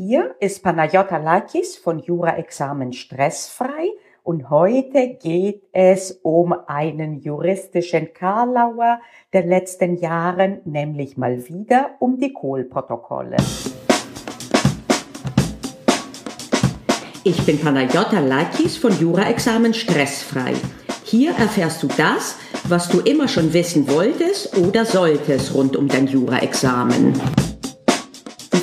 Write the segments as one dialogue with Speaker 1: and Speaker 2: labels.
Speaker 1: Hier ist Panayota Lakis von Jura-Examen stressfrei und heute geht es um einen juristischen Karlauer der letzten Jahren, nämlich mal wieder um die Kohlprotokolle.
Speaker 2: Ich bin Panayota Lakis von Jura-Examen stressfrei. Hier erfährst du das, was du immer schon wissen wolltest oder solltest rund um dein Jura-Examen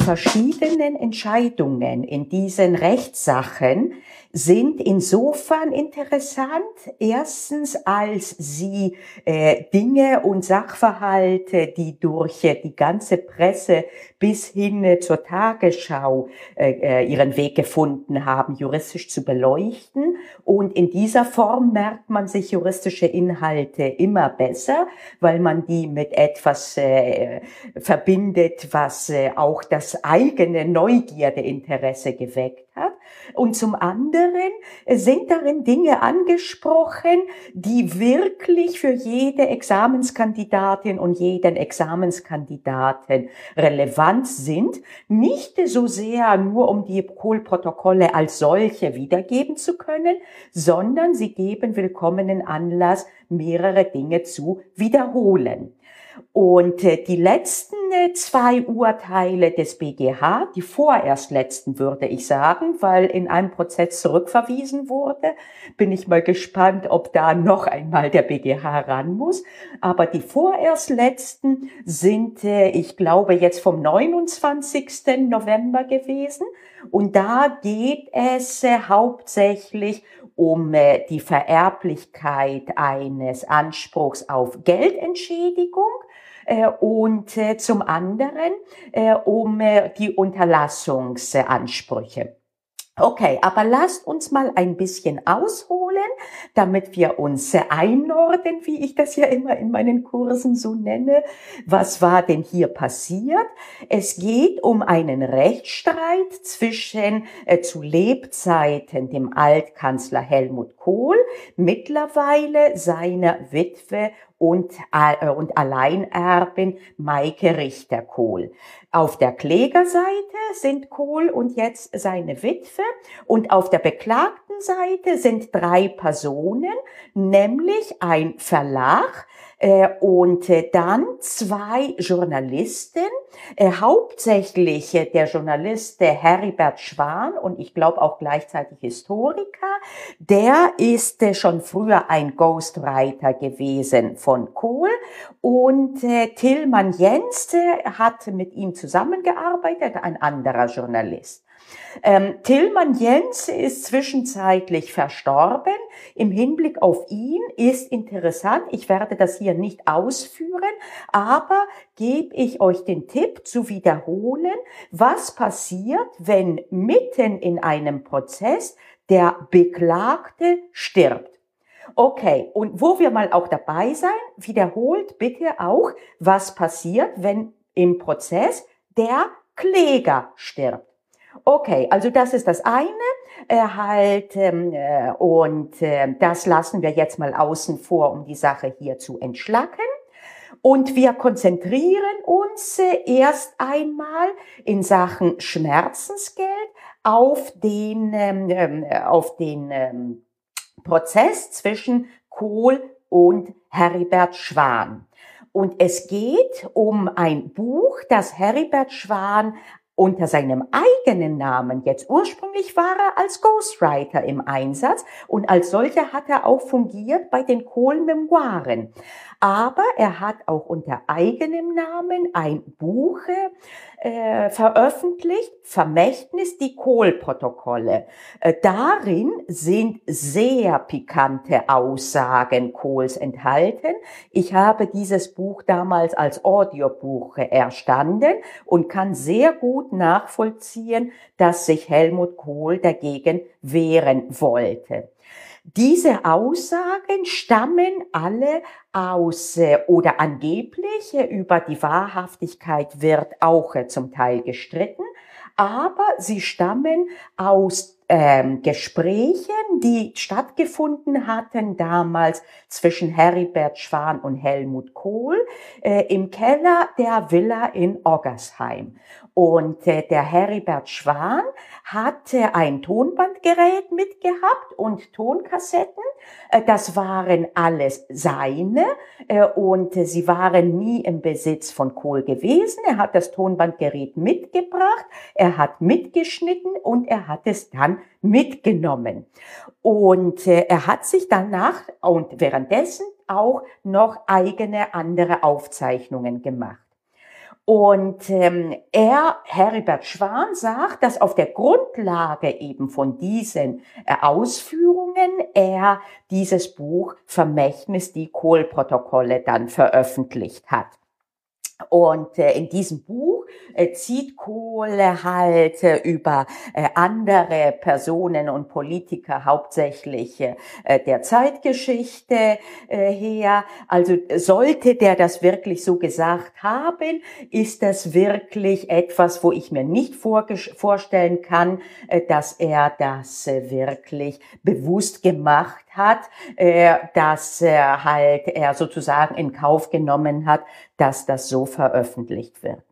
Speaker 1: verschiedenen Entscheidungen in diesen Rechtssachen sind insofern interessant. Erstens, als sie äh, Dinge und Sachverhalte, die durch äh, die ganze Presse bis hin äh, zur Tagesschau äh, äh, ihren Weg gefunden haben, juristisch zu beleuchten. Und in dieser Form merkt man sich juristische Inhalte immer besser, weil man die mit etwas äh, verbindet, was äh, auch das eigene Neugierdeinteresse geweckt hat. Und zum anderen sind darin Dinge angesprochen, die wirklich für jede Examenskandidatin und jeden Examenskandidaten relevant sind. Nicht so sehr nur, um die Kohlprotokolle als solche wiedergeben zu können, sondern sie geben willkommenen Anlass, mehrere Dinge zu wiederholen. Und äh, die letzten äh, zwei Urteile des BGH, die vorerst letzten würde ich sagen, weil in einem Prozess zurückverwiesen wurde, bin ich mal gespannt, ob da noch einmal der BGH ran muss. Aber die vorerst letzten sind, äh, ich glaube, jetzt vom 29. November gewesen. Und da geht es hauptsächlich um die Vererblichkeit eines Anspruchs auf Geldentschädigung und äh, zum anderen äh, um die Unterlassungsansprüche. Okay, aber lasst uns mal ein bisschen ausholen, damit wir uns einordnen, wie ich das ja immer in meinen Kursen so nenne. Was war denn hier passiert? Es geht um einen Rechtsstreit zwischen äh, zu Lebzeiten dem Altkanzler Helmut Kohl, mittlerweile seiner Witwe und, äh, und Alleinerbin Maike Richter-Kohl. Auf der Klägerseite sind Kohl und jetzt seine Witwe und auf der beklagten Seite sind drei Personen, nämlich ein Verlag, und äh, dann zwei Journalisten, äh, hauptsächlich der Journalist Heribert Schwan und ich glaube auch gleichzeitig Historiker. Der ist schon früher ein Ghostwriter gewesen von Kohl und Tillmann Jens hat mit ihm zusammengearbeitet, ein anderer Journalist. Ähm, Tillmann Jens ist zwischenzeitlich verstorben. Im Hinblick auf ihn ist interessant, ich werde das hier nicht ausführen, aber gebe ich euch den Tipp zu wiederholen, was passiert, wenn mitten in einem Prozess der Beklagte stirbt. Okay, und wo wir mal auch dabei sein, wiederholt bitte auch, was passiert, wenn im Prozess der Kläger stirbt. Okay, also das ist das eine äh, halt ähm, äh, und äh, das lassen wir jetzt mal außen vor, um die Sache hier zu entschlacken. Und wir konzentrieren uns äh, erst einmal in Sachen Schmerzensgeld auf den, ähm, ähm auf den ähm, Prozess zwischen Kohl und Heribert Schwan. Und es geht um ein Buch, das Heribert Schwan unter seinem eigenen Namen. Jetzt ursprünglich war er als Ghostwriter im Einsatz und als solcher hat er auch fungiert bei den Kohl-Memoiren. Aber er hat auch unter eigenem Namen ein Buch äh, veröffentlicht, Vermächtnis, die Kohl-Protokolle. Äh, darin sind sehr pikante Aussagen Kohls enthalten. Ich habe dieses Buch damals als Audiobuch erstanden und kann sehr gut nachvollziehen, dass sich Helmut Kohl dagegen wehren wollte. Diese Aussagen stammen alle aus äh, oder angeblich äh, über die Wahrhaftigkeit wird auch äh, zum Teil gestritten, aber sie stammen aus ähm, Gesprächen, die stattgefunden hatten damals zwischen Heribert Schwan und Helmut Kohl äh, im Keller der Villa in Oggersheim. Und äh, der Heribert Schwan hatte ein Tonbandgerät mitgehabt und Tonkassetten. Äh, das waren alles seine äh, und sie waren nie im Besitz von Kohl gewesen. Er hat das Tonbandgerät mitgebracht, er hat mitgeschnitten und er hat es dann mitgenommen. Und er hat sich danach und währenddessen auch noch eigene andere Aufzeichnungen gemacht. Und ähm, er, Heribert Schwan, sagt, dass auf der Grundlage eben von diesen äh, Ausführungen er dieses Buch Vermächtnis, die Kohlprotokolle dann veröffentlicht hat. Und äh, in diesem Buch äh, zieht Kohle halt äh, über äh, andere Personen und Politiker hauptsächlich äh, der Zeitgeschichte äh, her. Also sollte der das wirklich so gesagt haben, ist das wirklich etwas, wo ich mir nicht vorstellen kann, äh, dass er das äh, wirklich bewusst gemacht hat, äh, dass er halt er sozusagen in Kauf genommen hat, dass das so veröffentlicht wird.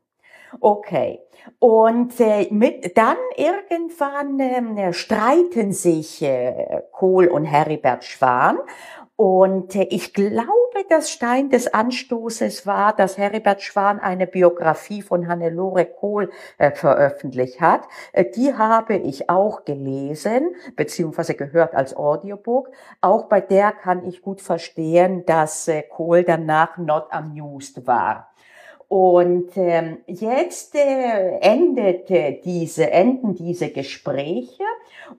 Speaker 1: Okay. Und äh, mit, dann irgendwann äh, streiten sich äh, Kohl und Heribert Schwan und äh, ich glaube, das Stein des Anstoßes war, dass Heribert Schwan eine Biografie von Hannelore Kohl äh, veröffentlicht hat. Äh, die habe ich auch gelesen, beziehungsweise gehört als Audiobook. Auch bei der kann ich gut verstehen, dass Kohl danach not amused war. Und ähm, jetzt äh, endete diese, enden diese Gespräche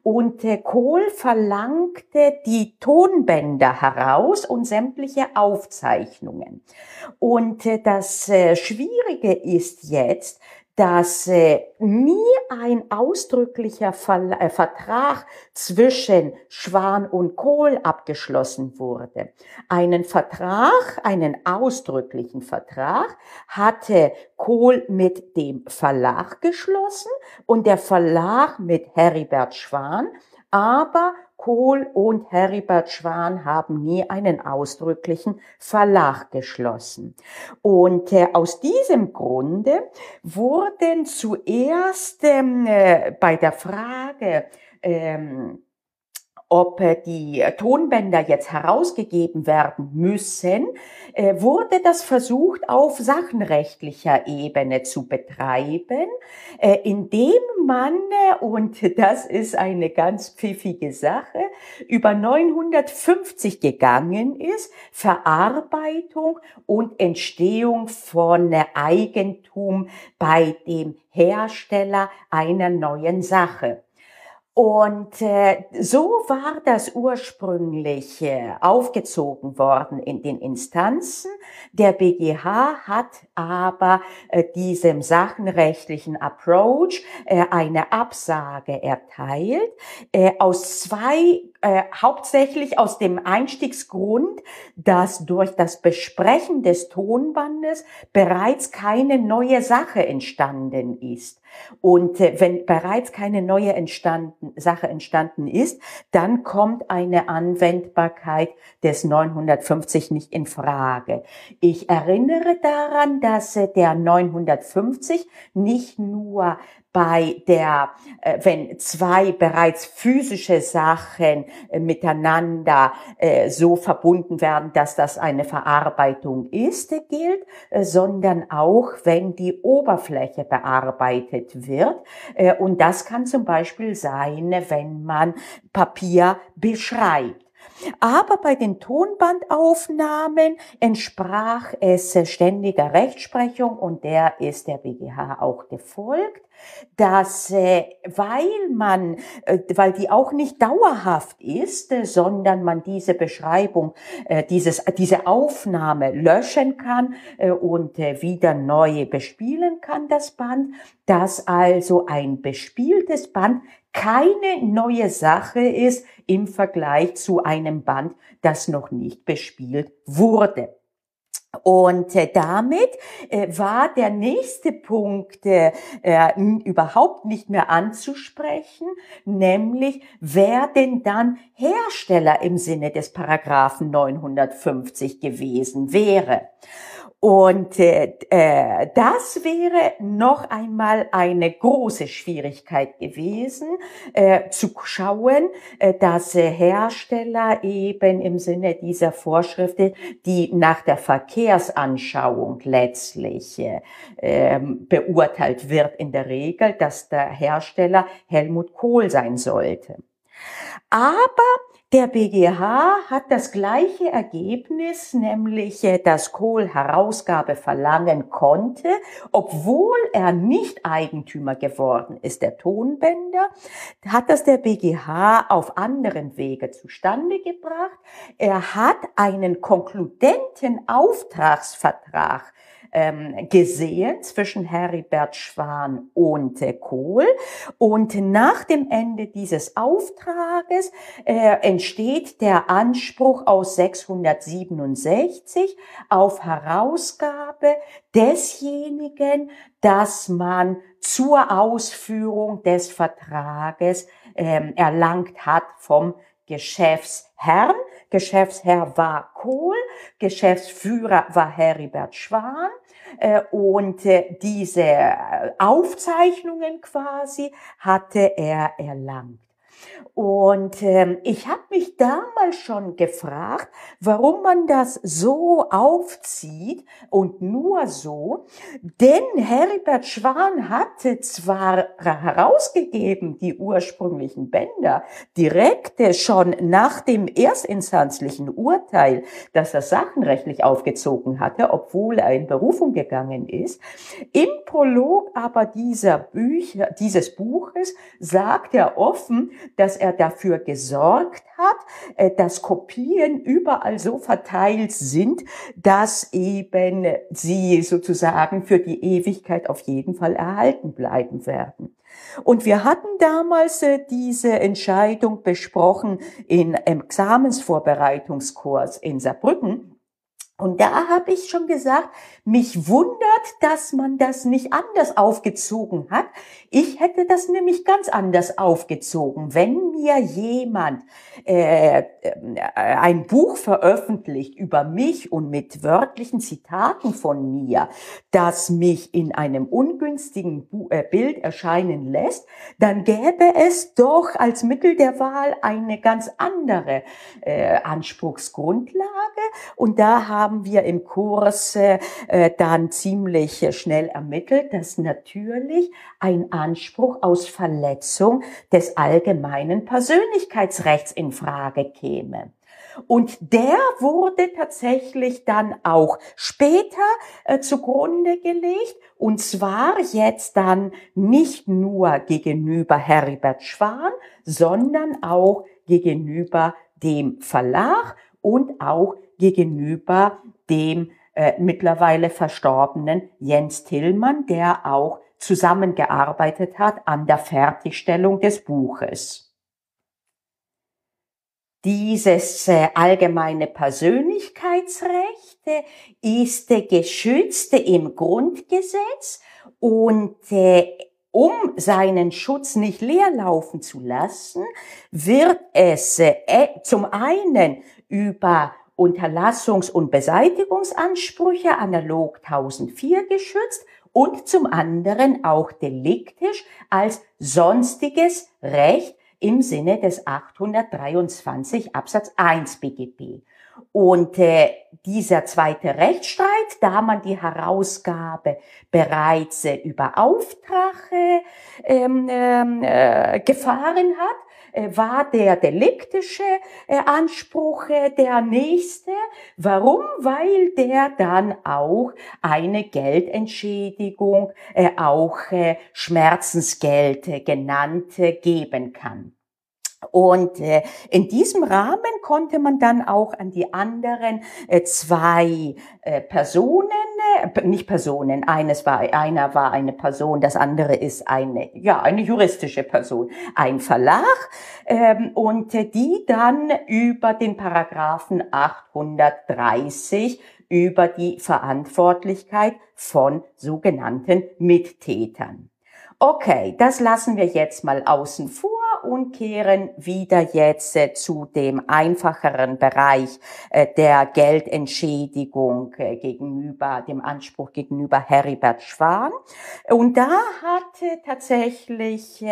Speaker 1: und äh, Kohl verlangte die Tonbänder heraus und sämtliche Aufzeichnungen. Und äh, das äh, Schwierige ist jetzt, dass äh, nie ein ausdrücklicher Ver äh, Vertrag zwischen Schwan und Kohl abgeschlossen wurde. Einen Vertrag, einen ausdrücklichen Vertrag hatte Kohl mit dem Verlag geschlossen und der Verlag mit Heribert Schwan, aber Kohl und Heribert Schwan haben nie einen ausdrücklichen Verlag geschlossen. Und äh, aus diesem Grunde wurden zuerst ähm, äh, bei der Frage, ähm, ob äh, die Tonbänder jetzt herausgegeben werden müssen, äh, wurde das versucht auf sachenrechtlicher Ebene zu betreiben, äh, indem man, und das ist eine ganz pfiffige Sache, über 950 gegangen ist, Verarbeitung und Entstehung von Eigentum bei dem Hersteller einer neuen Sache. Und äh, so war das ursprünglich äh, aufgezogen worden in den Instanzen. Der BGH hat aber äh, diesem sachenrechtlichen Approach äh, eine Absage erteilt, äh, aus zwei, äh, hauptsächlich aus dem Einstiegsgrund, dass durch das Besprechen des Tonbandes bereits keine neue Sache entstanden ist. Und äh, wenn bereits keine neue entstanden, Sache entstanden ist, dann kommt eine Anwendbarkeit des 950 nicht in Frage. Ich erinnere daran, dass äh, der 950 nicht nur bei der, äh, wenn zwei bereits physische Sachen äh, miteinander äh, so verbunden werden, dass das eine Verarbeitung ist, gilt, sondern auch, wenn die Oberfläche bearbeitet wird. Und das kann zum Beispiel sein, wenn man Papier beschreibt. Aber bei den Tonbandaufnahmen entsprach es ständiger Rechtsprechung und der ist der BGH auch gefolgt dass äh, weil man, äh, weil die auch nicht dauerhaft ist, äh, sondern man diese Beschreibung, äh, dieses, diese Aufnahme löschen kann äh, und äh, wieder neu bespielen kann, das Band, dass also ein bespieltes Band keine neue Sache ist im Vergleich zu einem Band, das noch nicht bespielt wurde. Und äh, damit äh, war der nächste Punkt äh, äh, überhaupt nicht mehr anzusprechen, nämlich wer denn dann Hersteller im Sinne des Paragraphen 950 gewesen wäre. Und äh, äh, das wäre noch einmal eine große Schwierigkeit gewesen, äh, zu schauen, äh, dass äh, Hersteller eben im Sinne dieser Vorschriften, die nach der Verkehrsanschauung letztlich äh, ähm, beurteilt wird in der Regel, dass der Hersteller Helmut Kohl sein sollte. Aber der BGH hat das gleiche Ergebnis, nämlich äh, dass Kohl Herausgabe verlangen konnte, obwohl er nicht Eigentümer geworden ist der Tonbänder, hat das der BGH auf anderen Wege zustande gebracht. Er hat einen konkludenten Auftragsvertrag ähm, gesehen zwischen Heribert Schwan und äh, Kohl. Und nach dem Ende dieses Auftrages äh, entsteht der Anspruch aus 667 auf Herausgabe desjenigen, dass man zur Ausführung des Vertrages ähm, erlangt hat vom Geschäftsherrn. Geschäftsherr war Kohl, Geschäftsführer war Heribert Schwan und äh, diese Aufzeichnungen quasi hatte er erlangt. Und ähm, ich habe mich damals schon gefragt, warum man das so aufzieht und nur so. Denn Heribert Schwan hatte zwar herausgegeben die ursprünglichen Bänder direkt schon nach dem erstinstanzlichen Urteil, dass er sachenrechtlich aufgezogen hatte, obwohl er in Berufung gegangen ist. Im Prolog aber dieser Bücher, dieses Buches sagt er offen, dass er dafür gesorgt hat, äh, dass Kopien überall so verteilt sind, dass eben sie sozusagen für die Ewigkeit auf jeden Fall erhalten bleiben werden. Und wir hatten damals äh, diese Entscheidung besprochen in Examensvorbereitungskurs in Saarbrücken. Und da habe ich schon gesagt, mich wundert, dass man das nicht anders aufgezogen hat. Ich hätte das nämlich ganz anders aufgezogen. Wenn mir jemand äh, ein Buch veröffentlicht über mich und mit wörtlichen Zitaten von mir, das mich in einem ungünstigen äh, Bild erscheinen lässt, dann gäbe es doch als Mittel der Wahl eine ganz andere äh, Anspruchsgrundlage. Und da haben haben wir im Kurs äh, dann ziemlich schnell ermittelt, dass natürlich ein Anspruch aus Verletzung des allgemeinen Persönlichkeitsrechts in Frage käme. Und der wurde tatsächlich dann auch später äh, zugrunde gelegt. Und zwar jetzt dann nicht nur gegenüber Heribert Schwan, sondern auch gegenüber dem Verlag und auch gegenüber dem äh, mittlerweile verstorbenen Jens Tillmann, der auch zusammengearbeitet hat an der Fertigstellung des Buches. Dieses äh, allgemeine Persönlichkeitsrecht ist äh, geschützt im Grundgesetz und äh, um seinen Schutz nicht leerlaufen zu lassen, wird es zum einen über Unterlassungs- und Beseitigungsansprüche analog 1004 geschützt und zum anderen auch deliktisch als sonstiges Recht im Sinne des 823 Absatz 1 BGB. Und äh, dieser zweite Rechtsstreit, da man die Herausgabe bereits äh, über Auftrag äh, ähm, äh, gefahren hat, war der deliktische äh, Anspruch äh, der nächste. Warum? Weil der dann auch eine Geldentschädigung, auch Schmerzensgeld genannt geben kann. Und äh, in diesem Rahmen konnte man dann auch an die anderen äh, zwei äh, Personen, äh, nicht Personen, eines war, einer war eine Person, das andere ist eine, ja, eine juristische Person, ein Verlag, ähm, und die dann über den Paragraphen 830 über die Verantwortlichkeit von sogenannten Mittätern. Okay, das lassen wir jetzt mal außen vor und kehren wieder jetzt äh, zu dem einfacheren Bereich äh, der Geldentschädigung äh, gegenüber, dem Anspruch gegenüber Heribert Schwan. Und da hatte tatsächlich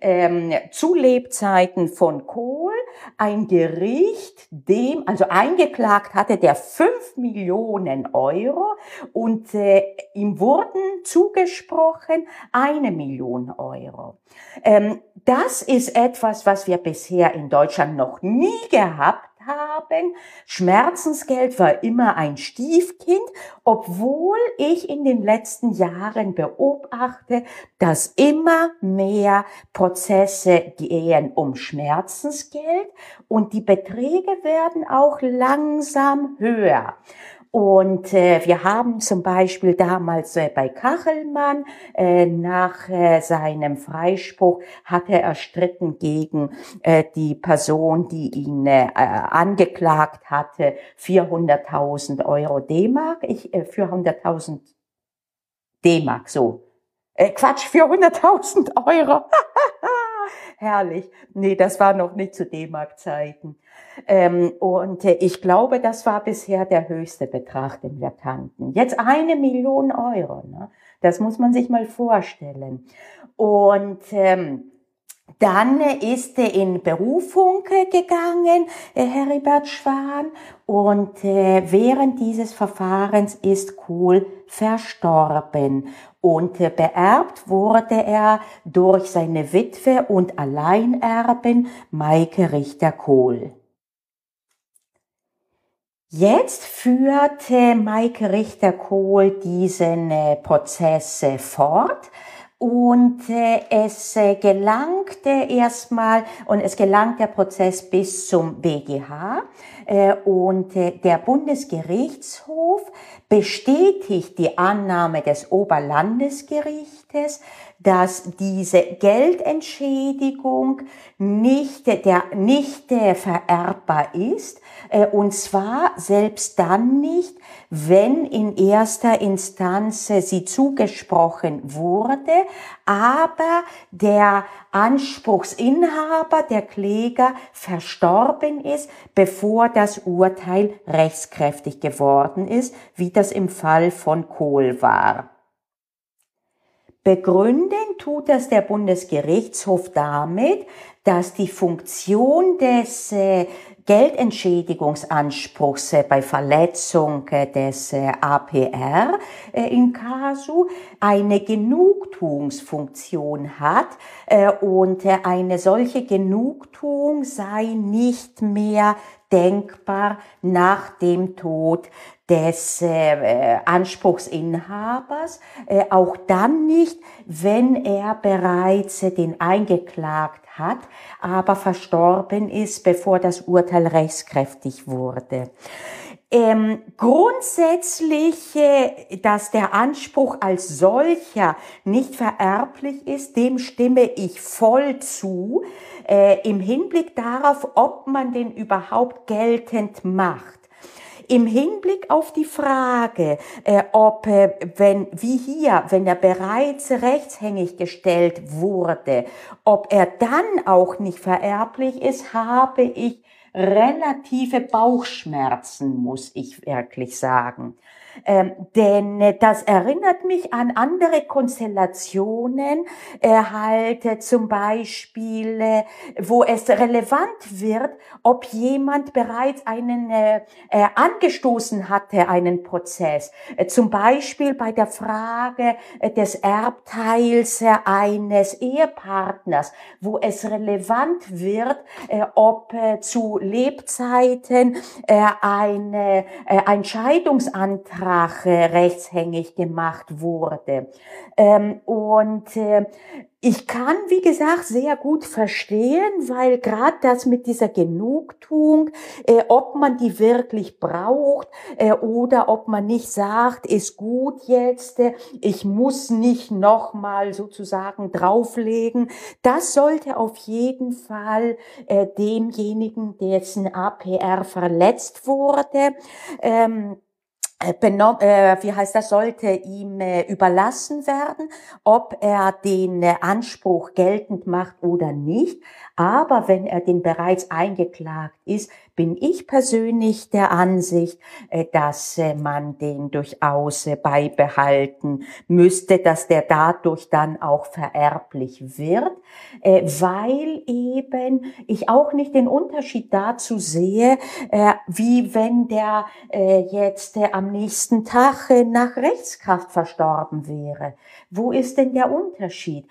Speaker 1: ähm, zu Lebzeiten von Kohl ein Gericht dem, also eingeklagt hatte, der fünf Millionen Euro und äh, ihm wurden zugesprochen eine Million Euro. Ähm, das ist etwas, was wir bisher in Deutschland noch nie gehabt haben. Schmerzensgeld war immer ein Stiefkind, obwohl ich in den letzten Jahren beobachte, dass immer mehr Prozesse gehen um Schmerzensgeld und die Beträge werden auch langsam höher. Und äh, wir haben zum Beispiel damals äh, bei Kachelmann äh, nach äh, seinem Freispruch hat er erstritten gegen äh, die Person, die ihn äh, angeklagt hatte, 400.000 Euro D-Mark, ich äh, 400.000 D-Mark, so. Äh, Quatsch, 400.000 Euro. Herrlich. Nee, das war noch nicht zu D-Mark-Zeiten. Ähm, und äh, ich glaube, das war bisher der höchste Betrag, den wir kannten. Jetzt eine Million Euro. Ne? Das muss man sich mal vorstellen. Und ähm, dann ist er in Berufung gegangen, äh, Heribert Schwan, und äh, während dieses Verfahrens ist Kohl verstorben. Und beerbt wurde er durch seine Witwe und Alleinerben Maike Richter-Kohl. Jetzt führte Maike Richter-Kohl diesen Prozess fort und äh, es äh, gelangte erstmal, und es gelangt der Prozess bis zum BGH. Äh, und äh, der Bundesgerichtshof bestätigt die Annahme des Oberlandesgerichtes, dass diese Geldentschädigung nicht, der, nicht vererbbar ist, äh, und zwar selbst dann nicht, wenn in erster Instanz sie zugesprochen wurde, aber der Anspruchsinhaber, der Kläger, verstorben ist, bevor das Urteil rechtskräftig geworden ist, wie das im Fall von Kohl war. Begründen tut das der Bundesgerichtshof damit, dass die Funktion des äh, Geldentschädigungsanspruchs äh, bei Verletzung äh, des APR in Kasu eine Genugtuungsfunktion hat und eine solche Genugtuung sei nicht mehr denkbar nach dem Tod des äh, Anspruchsinhabers, äh, auch dann nicht, wenn er bereits äh, den eingeklagt hat, aber verstorben ist, bevor das Urteil rechtskräftig wurde. Ähm, grundsätzlich, dass der Anspruch als solcher nicht vererblich ist, dem stimme ich voll zu, äh, im Hinblick darauf, ob man den überhaupt geltend macht. Im Hinblick auf die Frage, äh, ob, äh, wenn, wie hier, wenn er bereits rechtshängig gestellt wurde, ob er dann auch nicht vererblich ist, habe ich relative Bauchschmerzen, muss ich wirklich sagen. Ähm, denn äh, das erinnert mich an andere Konstellationen, äh, halt äh, zum Beispiel, äh, wo es relevant wird, ob jemand bereits einen äh, äh, angestoßen hatte, einen Prozess. Äh, zum Beispiel bei der Frage äh, des Erbteils eines Ehepartners, wo es relevant wird, äh, ob äh, zu Lebzeiten äh, eine, äh, ein Scheidungsantrag Sprache rechtshängig gemacht wurde. Ähm, und äh, ich kann, wie gesagt, sehr gut verstehen, weil gerade das mit dieser Genugtuung, äh, ob man die wirklich braucht äh, oder ob man nicht sagt, ist gut jetzt, äh, ich muss nicht nochmal sozusagen drauflegen, das sollte auf jeden Fall äh, demjenigen, dessen APR verletzt wurde, ähm, äh, äh, wie heißt das, sollte ihm äh, überlassen werden, ob er den Anspruch geltend macht oder nicht. Aber wenn er den bereits eingeklagt ist, bin ich persönlich der Ansicht, äh, dass äh, man den durchaus äh, beibehalten müsste, dass der dadurch dann auch vererblich wird, weil eben ich auch nicht den Unterschied dazu sehe, wie wenn der jetzt am nächsten Tag nach Rechtskraft verstorben wäre. Wo ist denn der Unterschied?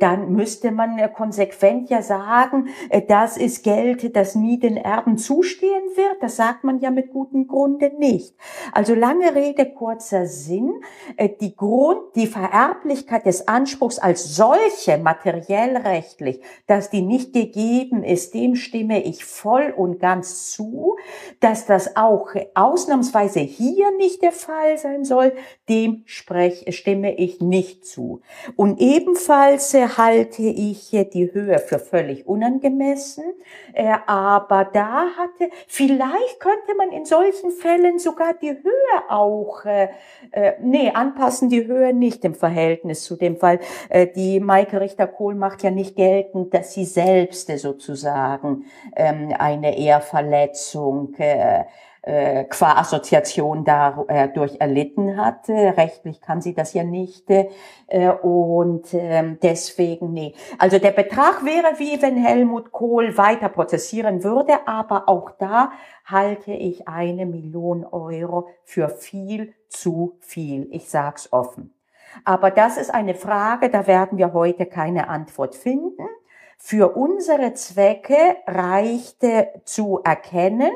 Speaker 1: Dann müsste man konsequent ja sagen, das ist Geld, das nie den Erben zusteht stehen wird, das sagt man ja mit gutem Grunde nicht. Also lange Rede, kurzer Sinn. Äh, die Grund, die Vererblichkeit des Anspruchs als solche materiell rechtlich, dass die nicht gegeben ist, dem stimme ich voll und ganz zu. Dass das auch ausnahmsweise hier nicht der Fall sein soll, dem sprech, stimme ich nicht zu. Und ebenfalls halte ich die Höhe für völlig unangemessen, äh, aber da hatte vielleicht könnte man in solchen Fällen sogar die Höhe auch, äh, äh, nee, anpassen die Höhe nicht im Verhältnis zu dem Fall. Die Maike Richter-Kohl macht ja nicht geltend, dass sie selbst sozusagen ähm, eine Ehrverletzung äh, äh, qua Assoziation dadurch erlitten hat. Rechtlich kann sie das ja nicht. Äh, und äh, deswegen, nee. Also der Betrag wäre wie wenn Helmut Kohl weiter prozessieren würde, aber auch da halte ich eine Million Euro für viel zu viel. Ich sag's offen. Aber das ist eine Frage, da werden wir heute keine Antwort finden. Für unsere Zwecke reichte zu erkennen,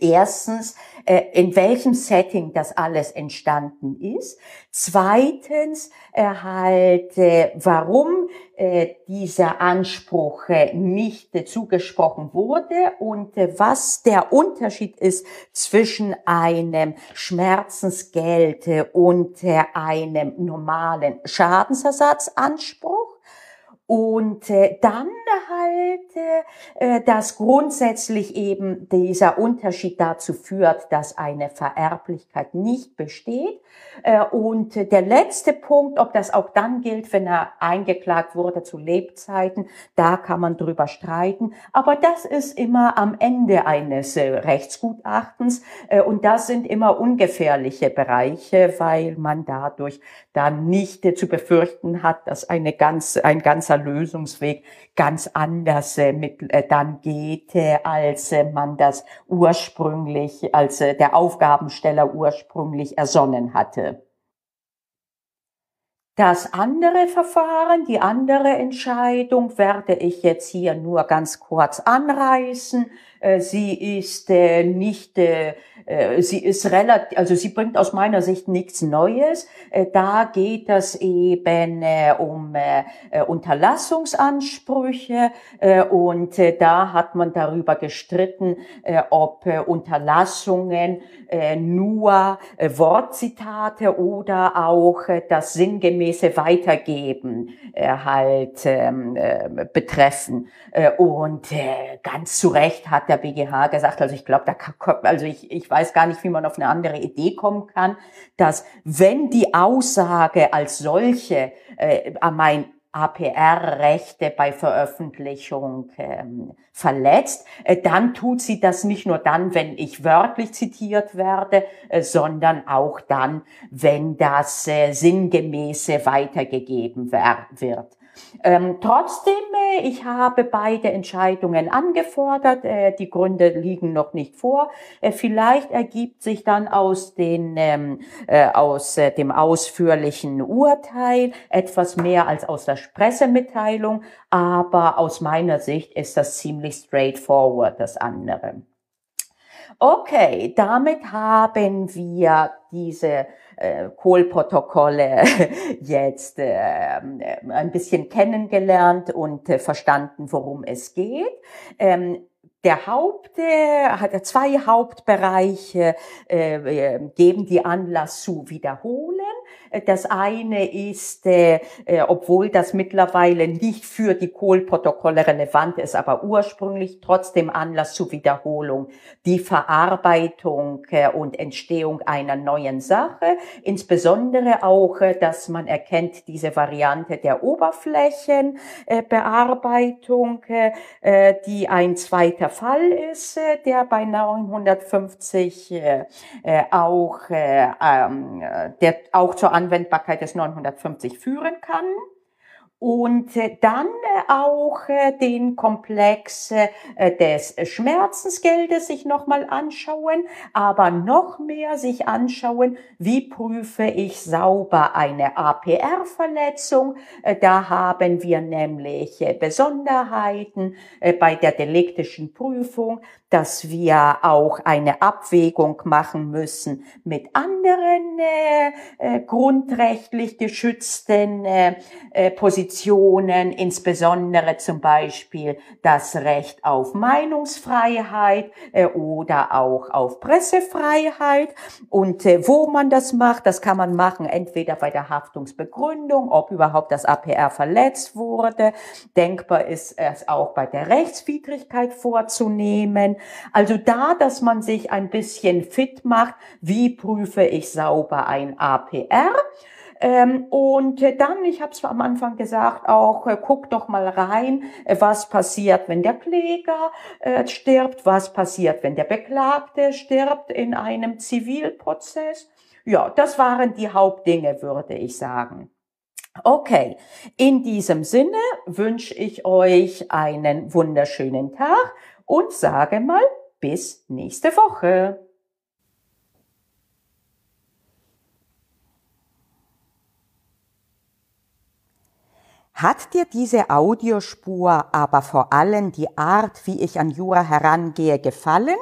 Speaker 1: Erstens, äh, in welchem Setting das alles entstanden ist. Zweitens, halt, warum äh, dieser Anspruch nicht zugesprochen wurde und was der Unterschied ist zwischen einem Schmerzensgeld und einem normalen Schadensersatzanspruch. Und äh, dann halt, äh, dass grundsätzlich eben dieser Unterschied dazu führt, dass eine Vererblichkeit nicht besteht. Äh, und der letzte Punkt, ob das auch dann gilt, wenn er eingeklagt wurde zu Lebzeiten, da kann man drüber streiten. Aber das ist immer am Ende eines äh, Rechtsgutachtens äh, und das sind immer ungefährliche Bereiche, weil man dadurch dann nicht äh, zu befürchten hat, dass eine ganz, ein ganzer ganzer Lösungsweg ganz anders äh, mit, äh, dann geht, äh, als äh, man das ursprünglich, als äh, der Aufgabensteller ursprünglich ersonnen hatte. Das andere Verfahren, die andere Entscheidung werde ich jetzt hier nur ganz kurz anreißen. Äh, sie ist äh, nicht, äh, sie ist relativ, also sie bringt aus meiner Sicht nichts Neues. Da geht es eben um Unterlassungsansprüche und da hat man darüber gestritten, ob Unterlassungen nur Wortzitate oder auch das sinngemäße Weitergeben halt ähm, betreffen. Und ganz zu Recht hat der BGH gesagt, also ich glaube, da also ich, ich weiß gar nicht, wie man auf eine andere Idee kommen kann, dass wenn die Aussage als solche äh, mein APR-Rechte bei Veröffentlichung ähm, verletzt, äh, dann tut sie das nicht nur dann, wenn ich wörtlich zitiert werde, äh, sondern auch dann, wenn das äh, sinngemäße weitergegeben wird. Ähm, trotzdem, äh, ich habe beide Entscheidungen angefordert. Äh, die Gründe liegen noch nicht vor. Äh, vielleicht ergibt sich dann aus, den, ähm, äh, aus äh, dem ausführlichen Urteil etwas mehr als aus der Pressemitteilung. Aber aus meiner Sicht ist das ziemlich straightforward, das andere. Okay, damit haben wir diese äh, Kohlprotokolle jetzt äh, ein bisschen kennengelernt und äh, verstanden, worum es geht. Ähm, der Haupt, äh, hat zwei Hauptbereiche äh, äh, geben die Anlass zu wiederholen. Das eine ist, äh, äh, obwohl das mittlerweile nicht für die Kohlprotokolle relevant ist, aber ursprünglich trotzdem Anlass zur Wiederholung, die Verarbeitung äh, und Entstehung einer neuen Sache, insbesondere auch, äh, dass man erkennt diese Variante der Oberflächenbearbeitung, äh, äh, die ein zweiter Fall ist, äh, der bei 950 äh, äh, auch, äh, ähm, der auch zur Anwendbarkeit des 950 führen kann und äh, dann äh, auch äh, den Komplex des Schmerzensgeldes sich nochmal anschauen, aber noch mehr sich anschauen, wie prüfe ich sauber eine APR-Verletzung. Da haben wir nämlich Besonderheiten bei der deliktischen Prüfung, dass wir auch eine Abwägung machen müssen mit anderen äh, grundrechtlich geschützten äh, Positionen Positionen, insbesondere zum Beispiel das Recht auf Meinungsfreiheit äh, oder auch auf Pressefreiheit. Und äh, wo man das macht, das kann man machen, entweder bei der Haftungsbegründung, ob überhaupt das APR verletzt wurde. Denkbar ist es auch bei der Rechtswidrigkeit vorzunehmen. Also da, dass man sich ein bisschen fit macht, wie prüfe ich sauber ein APR? Ähm, und dann, ich habe es am Anfang gesagt, auch äh, guck doch mal rein, äh, was passiert, wenn der Kläger äh, stirbt, was passiert, wenn der Beklagte stirbt in einem Zivilprozess. Ja, das waren die Hauptdinge, würde ich sagen. Okay, in diesem Sinne wünsche ich euch einen wunderschönen Tag und sage mal bis nächste Woche. Hat dir diese Audiospur aber vor allem die Art, wie ich an Jura herangehe, gefallen?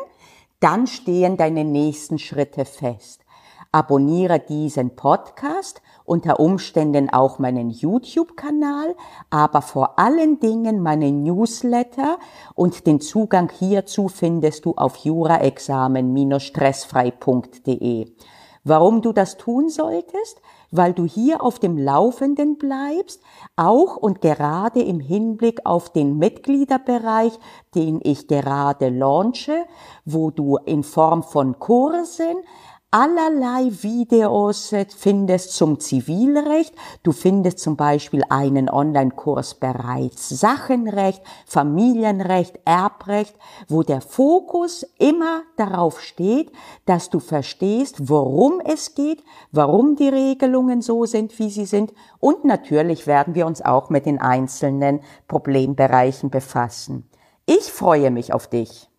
Speaker 1: Dann stehen deine nächsten Schritte fest. Abonniere diesen Podcast, unter Umständen auch meinen YouTube-Kanal, aber vor allen Dingen meinen Newsletter und den Zugang hierzu findest du auf juraexamen-stressfrei.de. Warum du das tun solltest? weil du hier auf dem Laufenden bleibst, auch und gerade im Hinblick auf den Mitgliederbereich, den ich gerade launche, wo du in Form von Kursen allerlei Videos findest zum Zivilrecht. Du findest zum Beispiel einen Online-Kurs bereits Sachenrecht, Familienrecht, Erbrecht, wo der Fokus immer darauf steht, dass du verstehst, worum es geht, warum die Regelungen so sind, wie sie sind. Und natürlich werden wir uns auch mit den einzelnen Problembereichen befassen. Ich freue mich auf dich.